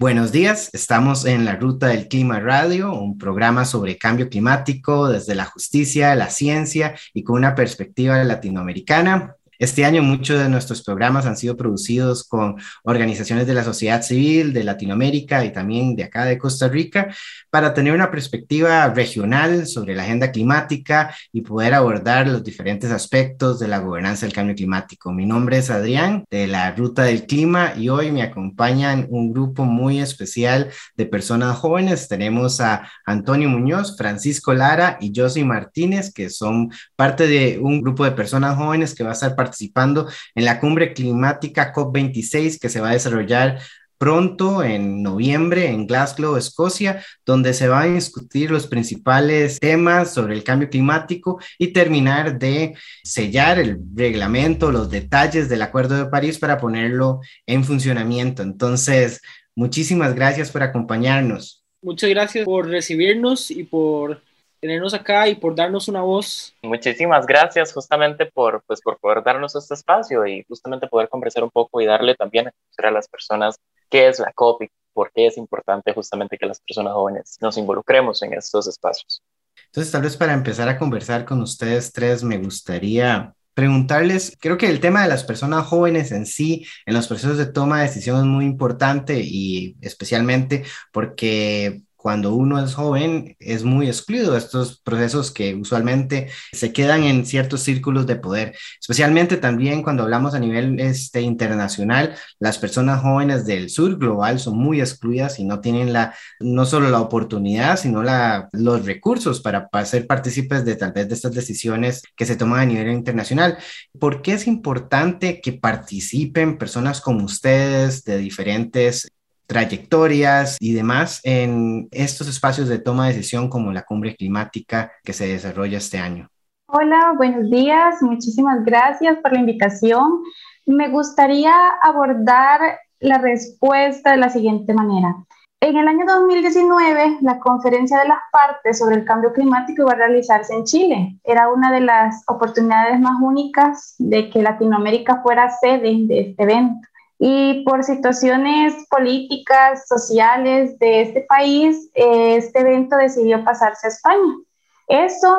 Buenos días, estamos en la Ruta del Clima Radio, un programa sobre cambio climático desde la justicia, la ciencia y con una perspectiva latinoamericana. Este año muchos de nuestros programas han sido producidos con organizaciones de la sociedad civil de Latinoamérica y también de acá de Costa Rica para tener una perspectiva regional sobre la agenda climática y poder abordar los diferentes aspectos de la gobernanza del cambio climático. Mi nombre es Adrián de la Ruta del Clima y hoy me acompañan un grupo muy especial de personas jóvenes. Tenemos a Antonio Muñoz, Francisco Lara y Josie Martínez, que son parte de un grupo de personas jóvenes que va a estar participando participando en la cumbre climática COP26 que se va a desarrollar pronto en noviembre en Glasgow, Escocia, donde se van a discutir los principales temas sobre el cambio climático y terminar de sellar el reglamento, los detalles del Acuerdo de París para ponerlo en funcionamiento. Entonces, muchísimas gracias por acompañarnos. Muchas gracias por recibirnos y por tenernos acá y por darnos una voz. Muchísimas gracias justamente por, pues, por poder darnos este espacio y justamente poder conversar un poco y darle también a conocer a las personas qué es la COP y por qué es importante justamente que las personas jóvenes nos involucremos en estos espacios. Entonces, tal vez para empezar a conversar con ustedes tres, me gustaría preguntarles, creo que el tema de las personas jóvenes en sí, en los procesos de toma de decisión es muy importante y especialmente porque cuando uno es joven es muy excluido de estos procesos que usualmente se quedan en ciertos círculos de poder, especialmente también cuando hablamos a nivel este, internacional, las personas jóvenes del sur global son muy excluidas y no tienen la, no solo la oportunidad, sino la, los recursos para, para ser partícipes de tal vez de estas decisiones que se toman a nivel internacional. ¿Por qué es importante que participen personas como ustedes de diferentes trayectorias y demás en estos espacios de toma de decisión como la cumbre climática que se desarrolla este año. Hola, buenos días, muchísimas gracias por la invitación. Me gustaría abordar la respuesta de la siguiente manera. En el año 2019, la conferencia de las partes sobre el cambio climático iba a realizarse en Chile. Era una de las oportunidades más únicas de que Latinoamérica fuera sede de este evento y por situaciones políticas, sociales de este país, este evento decidió pasarse a España. Eso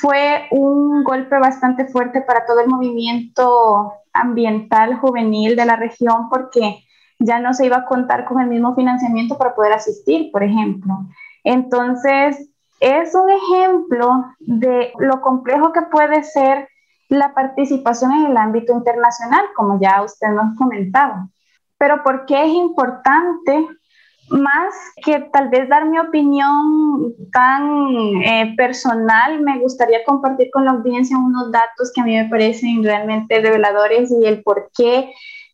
fue un golpe bastante fuerte para todo el movimiento ambiental juvenil de la región porque ya no se iba a contar con el mismo financiamiento para poder asistir, por ejemplo. Entonces, es un ejemplo de lo complejo que puede ser la participación en el ámbito internacional, como ya usted nos comentaba. Pero ¿por qué es importante? Más que tal vez dar mi opinión tan eh, personal, me gustaría compartir con la audiencia unos datos que a mí me parecen realmente reveladores y el por qué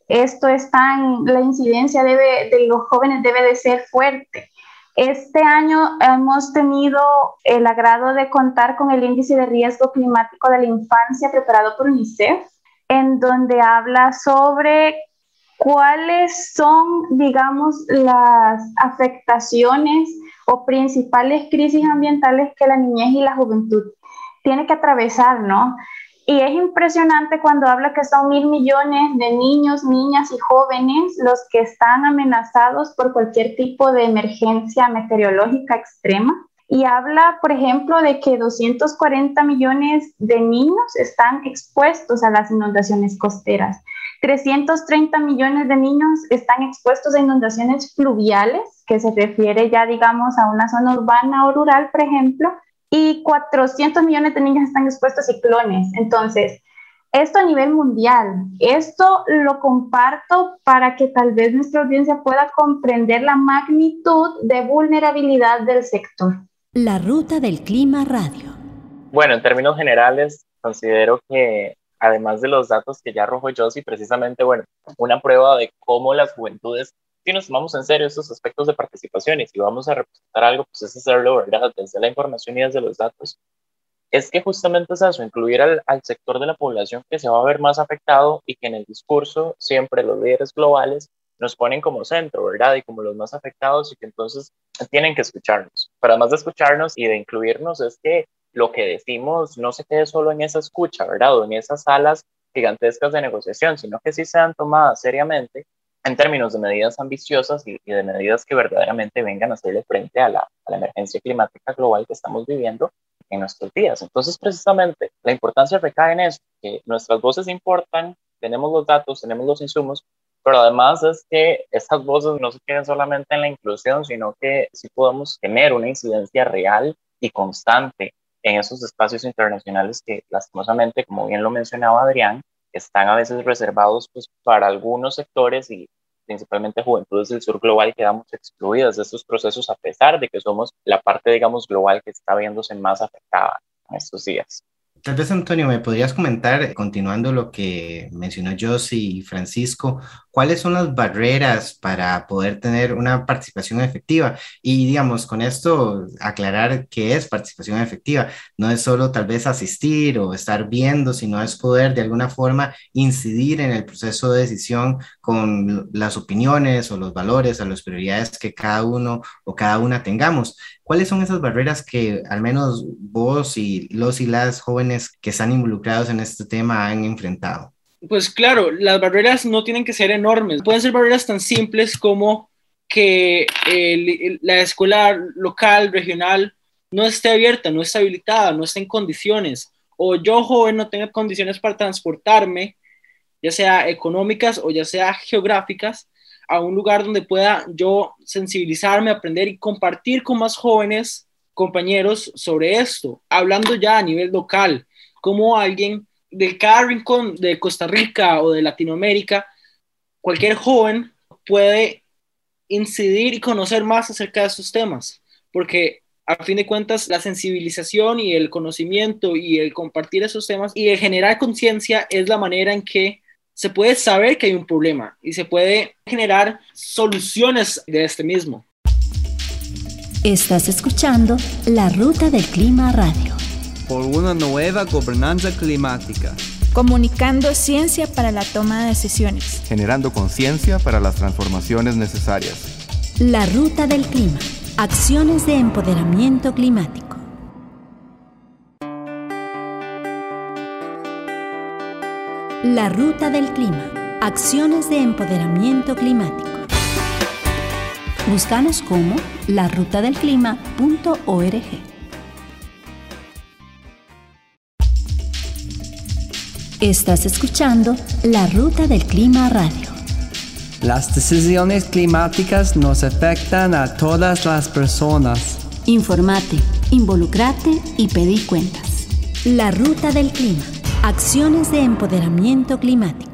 esto es tan, la incidencia debe, de los jóvenes debe de ser fuerte. Este año hemos tenido el agrado de contar con el índice de riesgo climático de la infancia preparado por UNICEF, en donde habla sobre cuáles son, digamos, las afectaciones o principales crisis ambientales que la niñez y la juventud tiene que atravesar, ¿no? Y es impresionante cuando habla que son mil millones de niños, niñas y jóvenes los que están amenazados por cualquier tipo de emergencia meteorológica extrema. Y habla, por ejemplo, de que 240 millones de niños están expuestos a las inundaciones costeras. 330 millones de niños están expuestos a inundaciones fluviales, que se refiere ya, digamos, a una zona urbana o rural, por ejemplo, y 400 millones de niños están expuestos a ciclones. Entonces, esto a nivel mundial, esto lo comparto para que tal vez nuestra audiencia pueda comprender la magnitud de vulnerabilidad del sector. La ruta del clima radio. Bueno, en términos generales, considero que además de los datos que ya arrojó Josie, precisamente, bueno, una prueba de cómo las juventudes si nos tomamos en serio estos aspectos de participación y si vamos a representar algo, pues es hacerlo, ¿verdad? Desde la información y desde los datos. es que justamente es eso, incluir al, sector de la población que se va a ver más afectado y que en el discurso siempre los líderes globales nos ponen como centro, ¿verdad? Y como los más afectados y que entonces tienen que escucharnos. Pero además de escucharnos y de incluirnos es que lo que decimos no se quede solo en esa escucha, ¿verdad? O en esas salas gigantescas de negociación, sino que sí sean tomadas seriamente en términos de medidas ambiciosas y, de medidas que verdaderamente vengan a hacerle frente a la, emergencia climática global que estamos viviendo en nuestros días. Entonces, precisamente, la importancia recae en eso, que nuestras voces importan, tenemos los datos, tenemos los insumos, pero además es que estas voces no se queden solamente en la inclusión, sino que sí podemos tener una incidencia real y constante en esos espacios internacionales que lastimosamente, como bien lo mencionaba Adrián, están a veces reservados pues, para algunos sectores y principalmente juventudes del sur global quedamos excluidas de estos procesos a pesar de que somos la parte, digamos, global que está viéndose más afectada en estos días. Tal vez, Antonio, me podrías comentar, continuando lo que mencionó Josie y Francisco, cuáles son las barreras para poder tener una participación efectiva. Y digamos, con esto aclarar qué es participación efectiva. No es solo tal vez asistir o estar viendo, sino es poder de alguna forma incidir en el proceso de decisión con las opiniones o los valores o las prioridades que cada uno o cada una tengamos. ¿Cuáles son esas barreras que al menos vos y los y las jóvenes que están involucrados en este tema han enfrentado? Pues claro, las barreras no tienen que ser enormes. Pueden ser barreras tan simples como que la escuela local, regional, no esté abierta, no esté habilitada, no esté en condiciones. O yo, joven, no tenga condiciones para transportarme, ya sea económicas o ya sea geográficas, a un lugar donde pueda yo sensibilizarme, aprender y compartir con más jóvenes compañeros sobre esto, hablando ya a nivel local, como alguien de cada rincón de Costa Rica o de Latinoamérica, cualquier joven puede incidir y conocer más acerca de estos temas, porque a fin de cuentas la sensibilización y el conocimiento y el compartir esos temas y el generar conciencia es la manera en que se puede saber que hay un problema y se puede generar soluciones de este mismo. Estás escuchando La Ruta del Clima Radio. Por una nueva gobernanza climática. Comunicando ciencia para la toma de decisiones. Generando conciencia para las transformaciones necesarias. La Ruta del Clima. Acciones de empoderamiento climático. La Ruta del Clima. Acciones de empoderamiento climático. Búscanos como larutadelclima.org. Estás escuchando La Ruta del Clima Radio. Las decisiones climáticas nos afectan a todas las personas. Informate, involucrate y pedí cuentas. La Ruta del Clima Acciones de empoderamiento climático.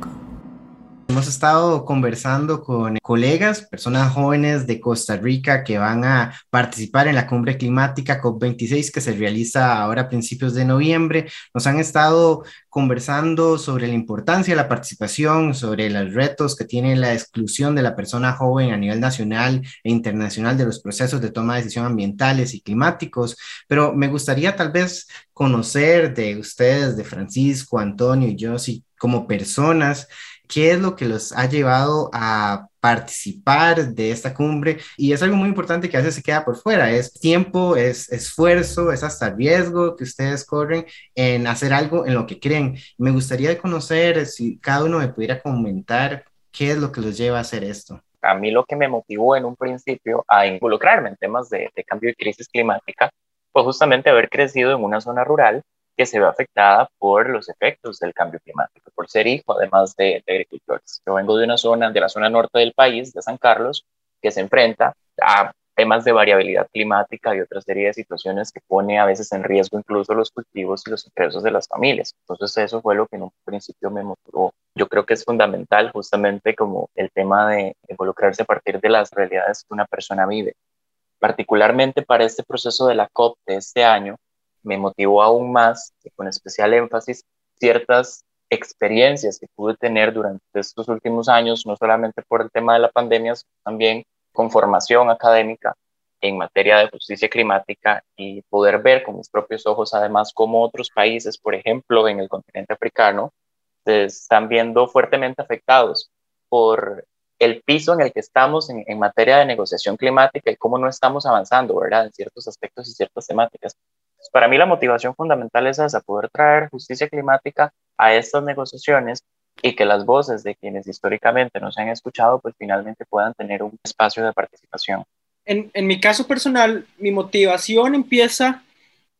Hemos estado conversando con colegas, personas jóvenes de Costa Rica que van a participar en la cumbre climática COP26 que se realiza ahora a principios de noviembre. Nos han estado conversando sobre la importancia de la participación, sobre los retos que tiene la exclusión de la persona joven a nivel nacional e internacional de los procesos de toma de decisión ambientales y climáticos. Pero me gustaría tal vez conocer de ustedes, de Francisco, Antonio y yo, como personas, qué es lo que los ha llevado a participar de esta cumbre y es algo muy importante que a veces se queda por fuera, es tiempo, es esfuerzo, es hasta riesgo que ustedes corren en hacer algo en lo que creen. Me gustaría conocer si cada uno me pudiera comentar qué es lo que los lleva a hacer esto. A mí lo que me motivó en un principio a involucrarme en temas de, de cambio y crisis climática fue justamente haber crecido en una zona rural que se ve afectada por los efectos del cambio climático, por ser hijo además de, agricultores. Yo vengo de una zona, de la zona norte del país, de San Carlos, que se enfrenta a temas de variabilidad climática y otra serie de situaciones que pone a veces en riesgo incluso los cultivos y los ingresos de las familias. Entonces eso fue lo que en un principio me motivó. Yo creo que es fundamental justamente como el tema de involucrarse a partir de las realidades que una persona vive particularmente para este proceso de la COP de este año, me motivó aún más, y con especial énfasis, ciertas experiencias que pude tener durante estos últimos años, no solamente por el tema de la pandemia, sino también con formación académica en materia de justicia climática y poder ver con mis propios ojos además cómo otros países, por ejemplo, en el continente africano, se están viendo fuertemente afectados por el piso en el que estamos en, en, materia de negociación climática y cómo no estamos avanzando, ¿verdad? En ciertos aspectos y ciertas temáticas. Para mí la motivación fundamental es esa, poder traer justicia climática a estas negociaciones y que las voces de quienes históricamente no se han escuchado, pues finalmente puedan tener un espacio de participación. En, en mi caso personal, mi motivación empieza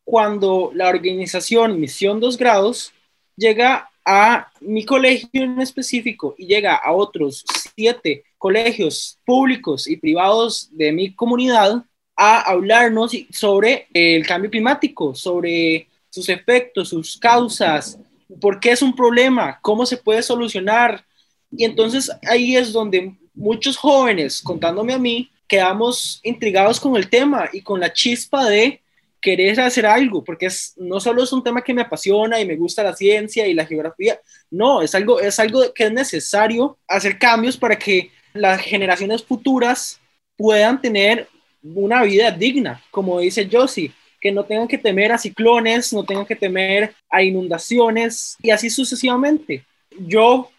cuando la organización Misión 2 Grados llega a mi colegio en específico y llega a otros siete colegios públicos y privados de mi comunidad a hablarnos sobre el cambio climático, sobre sus efectos, sus causas, por qué es un problema, cómo se puede solucionar. Y entonces ahí es donde muchos jóvenes, contándome a mí, quedamos intrigados con el tema y con la chispa de querer hacer algo, porque es, no solo es un tema que me apasiona y me gusta la ciencia y la geografía, no, es algo, es algo que es necesario hacer cambios para que las generaciones futuras puedan tener una vida digna, como dice Josie, que no tengan que temer a ciclones, no tengan que temer a inundaciones y así sucesivamente. Yo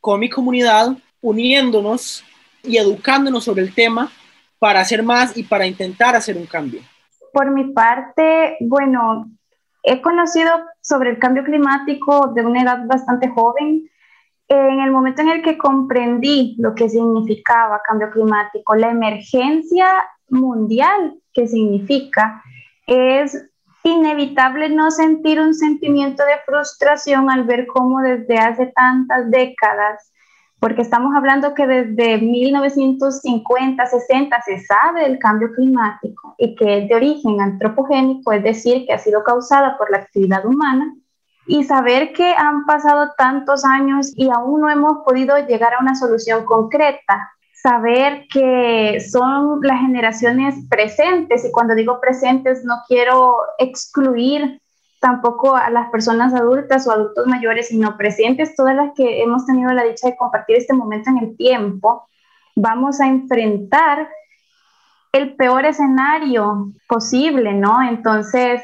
con mi comunidad uniéndonos y educándonos sobre el tema para hacer más y para intentar hacer un cambio. Por mi parte, bueno, he conocido sobre el cambio climático de una edad bastante joven. En el momento en el que comprendí lo que significaba cambio climático, la emergencia mundial que significa, es inevitable no sentir un sentimiento de frustración al ver cómo desde hace tantas décadas, porque estamos hablando que desde 1950, 60 se sabe del cambio climático y que es de origen antropogénico, es decir, que ha sido causada por la actividad humana, y saber que han pasado tantos años y aún no hemos podido llegar a una solución concreta saber que son las generaciones presentes, y cuando digo presentes no quiero excluir tampoco a las personas adultas o adultos mayores, sino presentes, todas las que hemos tenido la dicha de compartir este momento en el tiempo, vamos a enfrentar el peor escenario posible, ¿no? Entonces,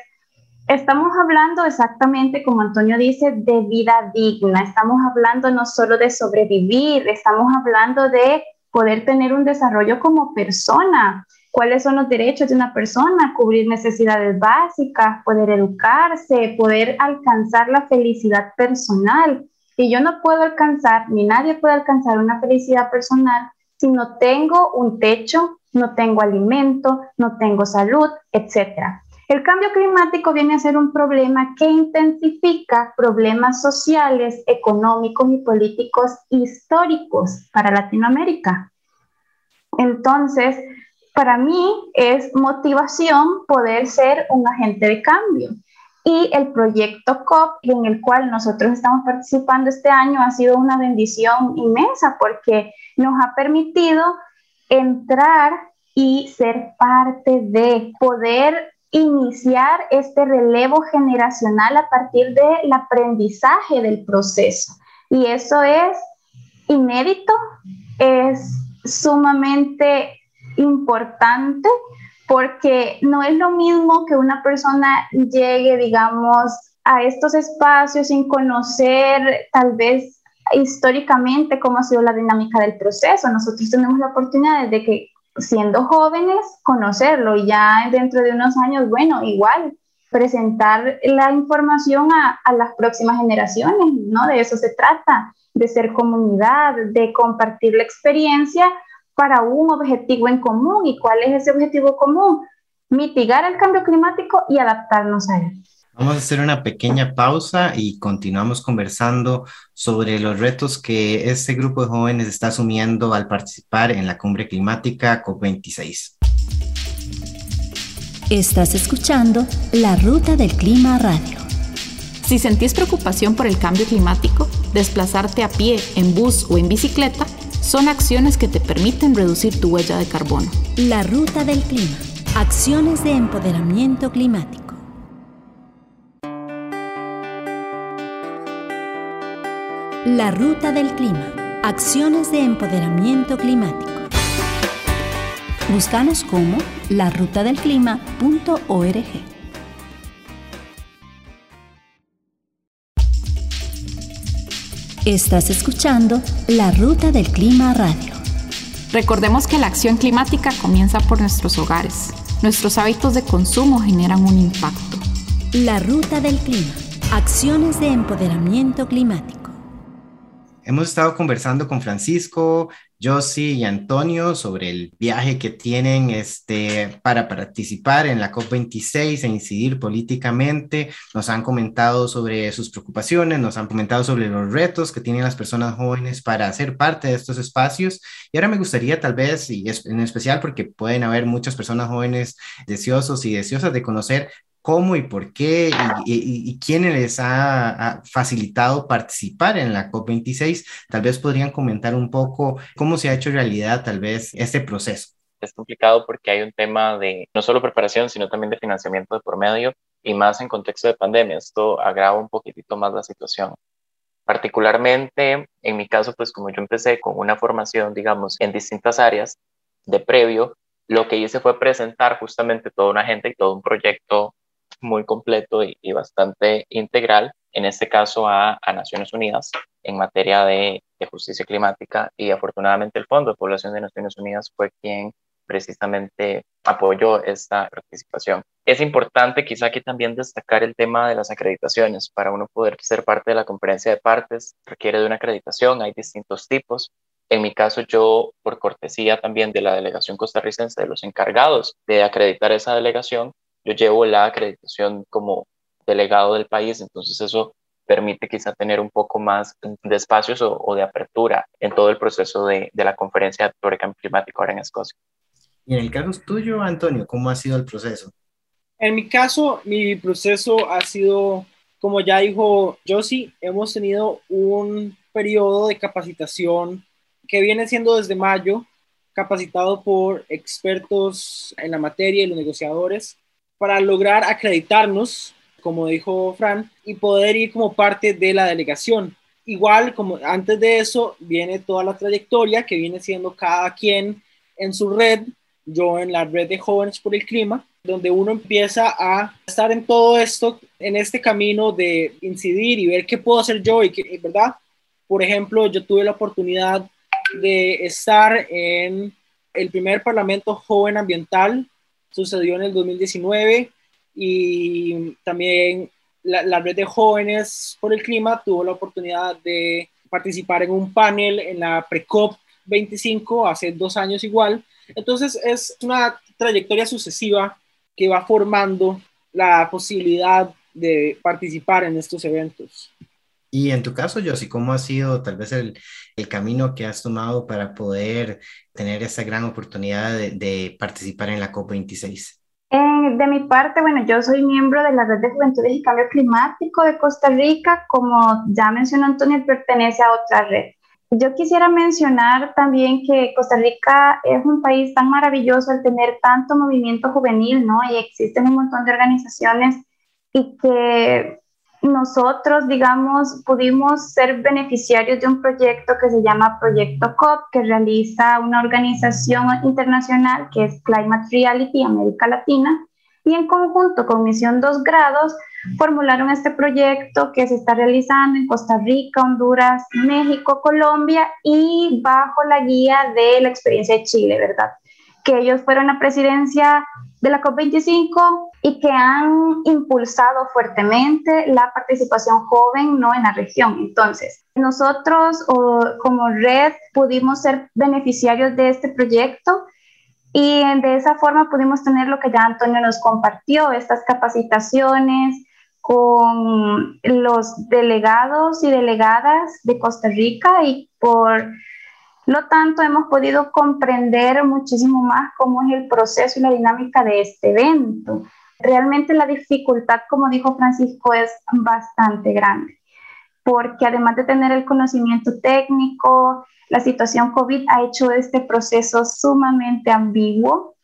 estamos hablando exactamente como Antonio dice, de vida digna, estamos hablando no solo de sobrevivir, estamos hablando de poder tener un desarrollo como persona. ¿Cuáles son los derechos de una persona? Cubrir necesidades básicas, poder educarse, poder alcanzar la felicidad personal. Y yo no puedo alcanzar, ni nadie puede alcanzar una felicidad personal si no tengo un techo, no tengo alimento, no tengo salud, etcétera. El cambio climático viene a ser un problema que intensifica problemas sociales, económicos y políticos históricos para Latinoamérica. Entonces, para mí es motivación poder ser un agente de cambio. Y el proyecto COP, en el cual nosotros estamos participando este año, ha sido una bendición inmensa porque nos ha permitido entrar y ser parte de poder iniciar este relevo generacional a partir del aprendizaje del proceso. Y eso es inédito, es sumamente importante porque no es lo mismo que una persona llegue, digamos, a estos espacios sin conocer tal vez históricamente cómo ha sido la dinámica del proceso. Nosotros tenemos la oportunidad de que siendo jóvenes, conocerlo y ya dentro de unos años, bueno, igual presentar la información a, las próximas generaciones, ¿no? De eso se trata, de ser comunidad, de compartir la experiencia para un objetivo en común. ¿Y cuál es ese objetivo común? Mitigar el cambio climático y adaptarnos a él. Vamos a hacer una pequeña pausa y continuamos conversando sobre los retos que este grupo de jóvenes está asumiendo al participar en la cumbre climática COP26. Estás escuchando La Ruta del Clima Radio. Si sentís preocupación por el cambio climático, desplazarte a pie, en bus o en bicicleta son acciones que te permiten reducir tu huella de carbono. La Ruta del Clima. Acciones de empoderamiento climático. La Ruta del Clima. Acciones de empoderamiento climático. Búscanos como larutadelclima.org. Estás escuchando La Ruta del Clima Radio. Recordemos que la acción climática comienza por nuestros hogares. Nuestros hábitos de consumo generan un impacto. La Ruta del Clima. Acciones de empoderamiento climático. Hemos estado conversando con Francisco, Josie y Antonio sobre el viaje que tienen este, para participar en la COP26 e incidir políticamente. Nos han comentado sobre sus preocupaciones, nos han comentado sobre los retos que tienen las personas jóvenes para ser parte de estos espacios. Y ahora me gustaría tal vez, y en especial porque pueden haber muchas personas jóvenes deseosos y deseosas de conocer cómo y por qué y, y, quién les ha, facilitado participar en la COP26. Tal vez podrían comentar un poco cómo se ha hecho realidad tal vez este proceso. Es complicado porque hay un tema de no solo preparación, sino también de financiamiento de por medio y más en contexto de pandemia. Esto agrava un poquitito más la situación. Particularmente, en mi caso, pues como yo empecé con una formación, digamos, en distintas áreas de previo, lo que hice fue presentar justamente toda una agenda y todo un proyecto muy completo y, bastante integral, en este caso a, Naciones Unidas en materia de, justicia climática y afortunadamente el Fondo de Población de Naciones Unidas fue quien precisamente apoyó esta participación. Es importante quizá aquí también destacar el tema de las acreditaciones. Para uno poder ser parte de la conferencia de partes requiere de una acreditación, hay distintos tipos. En mi caso, yo, por cortesía también de la delegación costarricense, de los encargados de acreditar esa delegación, yo llevo la acreditación como delegado del país, entonces eso permite quizá tener un poco más de espacios o, de apertura en todo el proceso de, la conferencia sobre cambio climático ahora en Escocia. Y en el caso tuyo, Antonio, ¿cómo ha sido el proceso? En mi caso, mi proceso ha sido, como ya dijo Josie, hemos tenido un periodo de capacitación que viene siendo desde mayo, capacitado por expertos en la materia y los negociadores para lograr acreditarnos, como dijo Fran, y poder ir como parte de la delegación. Igual, como antes de eso, viene toda la trayectoria que viene siendo cada quien en su red, yo en la red de jóvenes por el clima, donde uno empieza a estar en todo esto, en este camino de incidir y ver qué puedo hacer yo y qué, ¿verdad? Por ejemplo, yo tuve la oportunidad de estar en el primer Parlamento Joven Ambiental sucedió en el 2019 y también la, red de jóvenes por el clima tuvo la oportunidad de participar en un panel en la Precop 25 hace dos años igual. Entonces es una trayectoria sucesiva que va formando la posibilidad de participar en estos eventos. Y en tu caso, Josie, ¿cómo ha sido tal vez el, el, camino que has tomado para poder tener esa gran oportunidad de, de participar en la COP26? de mi parte, bueno, yo soy miembro de la Red de Juventudes y Cambio Climático de Costa Rica. Como ya mencionó Antonio, pertenece a otra red. Yo quisiera mencionar también que Costa Rica es un país tan maravilloso al tener tanto movimiento juvenil, ¿no? Y existen un montón de organizaciones y que nosotros, digamos, pudimos ser beneficiarios de un proyecto que se llama Proyecto COP, que realiza una organización internacional que es Climate Reality América Latina, y en conjunto con Misión 2 Grados formularon este proyecto que se está realizando en Costa Rica, Honduras, México, Colombia y bajo la guía de la experiencia de Chile, ¿verdad? Que ellos fueron la presidencia de la COP25 y que han impulsado fuertemente la participación joven ¿no? en la región. Entonces, nosotros como red pudimos ser beneficiarios de este proyecto y de esa forma pudimos tener lo que ya Antonio nos compartió, estas capacitaciones con los delegados y delegadas de Costa Rica y por lo tanto hemos podido comprender muchísimo más cómo es el proceso y la dinámica de este evento. Realmente la dificultad, como dijo Francisco, es bastante grande, porque además de tener el conocimiento técnico, la situación COVID ha hecho este proceso sumamente ambiguo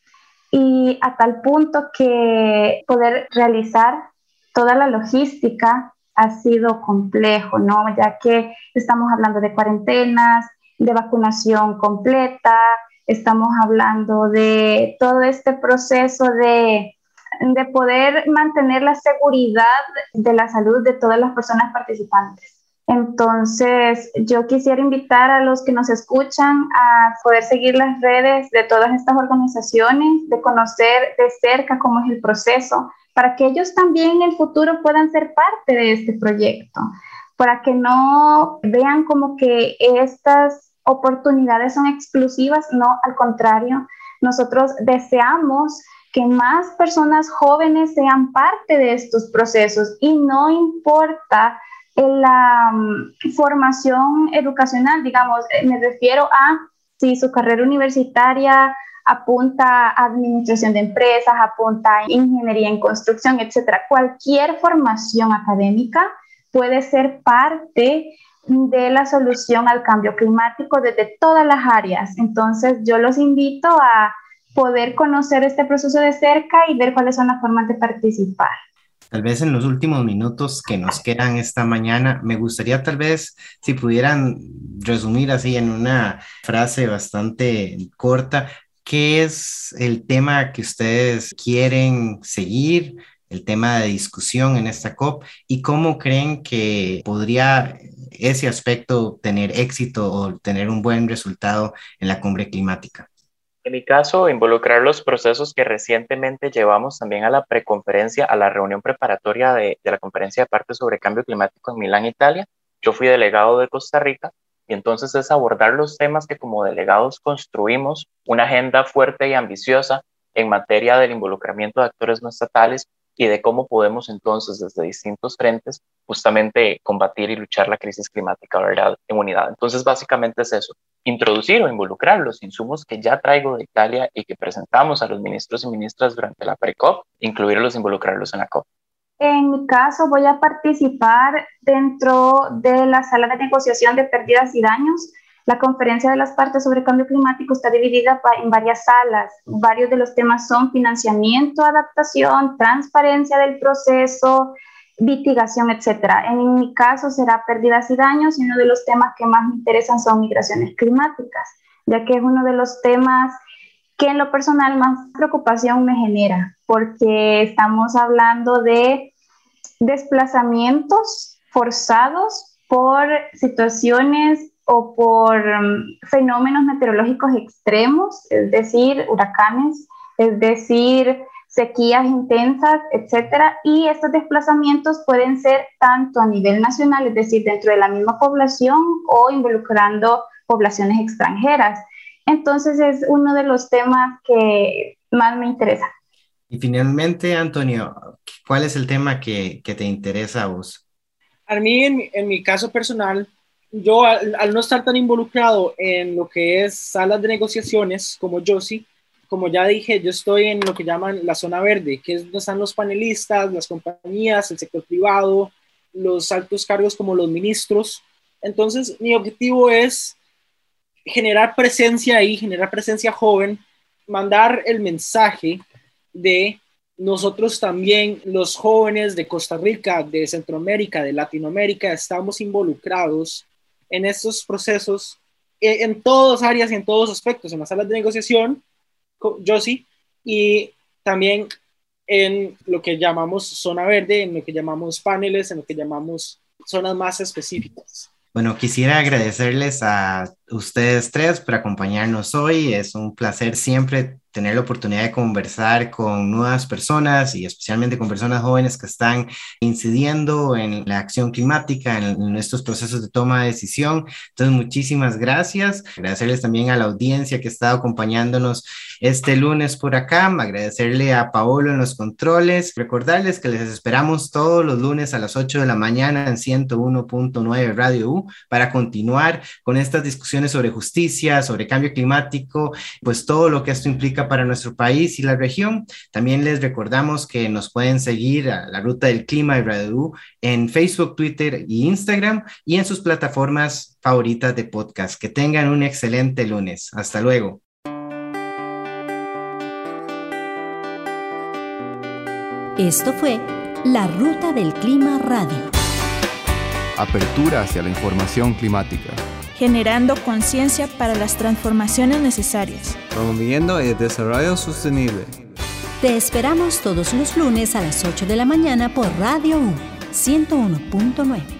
y a tal punto que poder realizar toda la logística ha sido complejo, ¿no? Ya que estamos hablando de cuarentenas, de vacunación completa, estamos hablando de todo este proceso de, de poder mantener la seguridad de la salud de todas las personas participantes. Entonces, yo quisiera invitar a los que nos escuchan a poder seguir las redes de todas estas organizaciones, de conocer de cerca cómo es el proceso, para que ellos también en el futuro puedan ser parte de este proyecto, para que no vean como que estas oportunidades son exclusivas, no, al contrario, nosotros deseamos que más personas jóvenes sean parte de estos procesos y no importa la mm, formación educacional, digamos, eh, me refiero a si su carrera universitaria apunta a administración de empresas, apunta a ingeniería en construcción, etcétera. Cualquier formación académica puede ser parte de la solución al cambio climático desde todas las áreas. Entonces, yo los invito a poder conocer este proceso de cerca y ver cuáles son las formas de participar. Tal vez en los últimos minutos que nos quedan esta mañana, me gustaría tal vez si pudieran resumir así en una frase bastante corta, ¿qué es el tema que ustedes quieren seguir? el tema de discusión en esta COP y cómo creen que podría ese aspecto tener éxito o tener un buen resultado en la cumbre climática. En mi caso, involucrar los procesos que recientemente llevamos también a la preconferencia, a la reunión preparatoria de, la conferencia de partes sobre cambio climático en Milán, Italia. Yo fui delegado de Costa Rica y entonces es abordar los temas que como delegados construimos una agenda fuerte y ambiciosa en materia del involucramiento de actores no estatales y de cómo podemos entonces desde distintos frentes justamente combatir y luchar la crisis climática ¿verdad? en unidad. Entonces básicamente es eso, introducir o involucrar los insumos que ya traigo de Italia y que presentamos a los ministros y ministras durante la pre-COP, incluirlos, involucrarlos en la COP. En mi caso, voy a participar dentro de la sala de negociación de pérdidas y daños. La conferencia de las partes sobre cambio climático está dividida en varias salas. Varios de los temas son financiamiento, adaptación, transparencia del proceso, mitigación, etcétera. En mi caso será pérdidas y daños y uno de los temas que más me interesan son migraciones climáticas, ya que es uno de los temas que en lo personal más preocupación me genera, porque estamos hablando de desplazamientos forzados por situaciones o por mm, fenómenos meteorológicos extremos, es decir, huracanes, es decir, sequías intensas, etcétera, y estos desplazamientos pueden ser tanto a nivel nacional, es decir, dentro de la misma población o involucrando poblaciones extranjeras. Entonces es uno de los temas que más me interesa. Y finalmente, Antonio, ¿cuál es el tema que, que te interesa a vos? A mí, en mi caso personal, yo al, no estar tan involucrado en lo que es salas de negociaciones como yo sí, como ya dije, yo estoy en lo que llaman la zona verde, que es donde están los panelistas, las compañías, el sector privado, los altos cargos como los ministros. Entonces, mi objetivo es generar presencia ahí, generar presencia joven, mandar el mensaje de nosotros también, los jóvenes de Costa Rica, de Centroamérica, de Latinoamérica, estamos involucrados en estos procesos eh, en todas áreas y en todos aspectos, en las salas de negociación, yo sí, y también en lo que llamamos zona verde, en lo que llamamos paneles, en lo que llamamos zonas más específicas. Bueno, quisiera agradecerles a ustedes tres por acompañarnos hoy. Es un placer siempre tener la oportunidad de conversar con nuevas personas y especialmente con personas jóvenes que están incidiendo en la acción climática, en, estos procesos de toma de decisión. Entonces, muchísimas gracias. Agradecerles también a la audiencia que ha estado acompañándonos este lunes por acá. Agradecerle a Paolo en los controles. Recordarles que les esperamos todos los lunes a las 8 de la mañana en 101.9 Radio U para continuar con estas discusiones sobre justicia, sobre cambio climático, pues todo lo que esto implica para nuestro país y la región. También les recordamos que nos pueden seguir a la Ruta del Clima y Radio en Facebook, Twitter y Instagram y en sus plataformas favoritas de podcast. Que tengan un excelente lunes. Hasta luego. Esto fue La Ruta del Clima Radio. Apertura hacia la información climática generando conciencia para las transformaciones necesarias, promoviendo el desarrollo sostenible. Te esperamos todos los lunes a las 8 de la mañana por Radio U 101.9.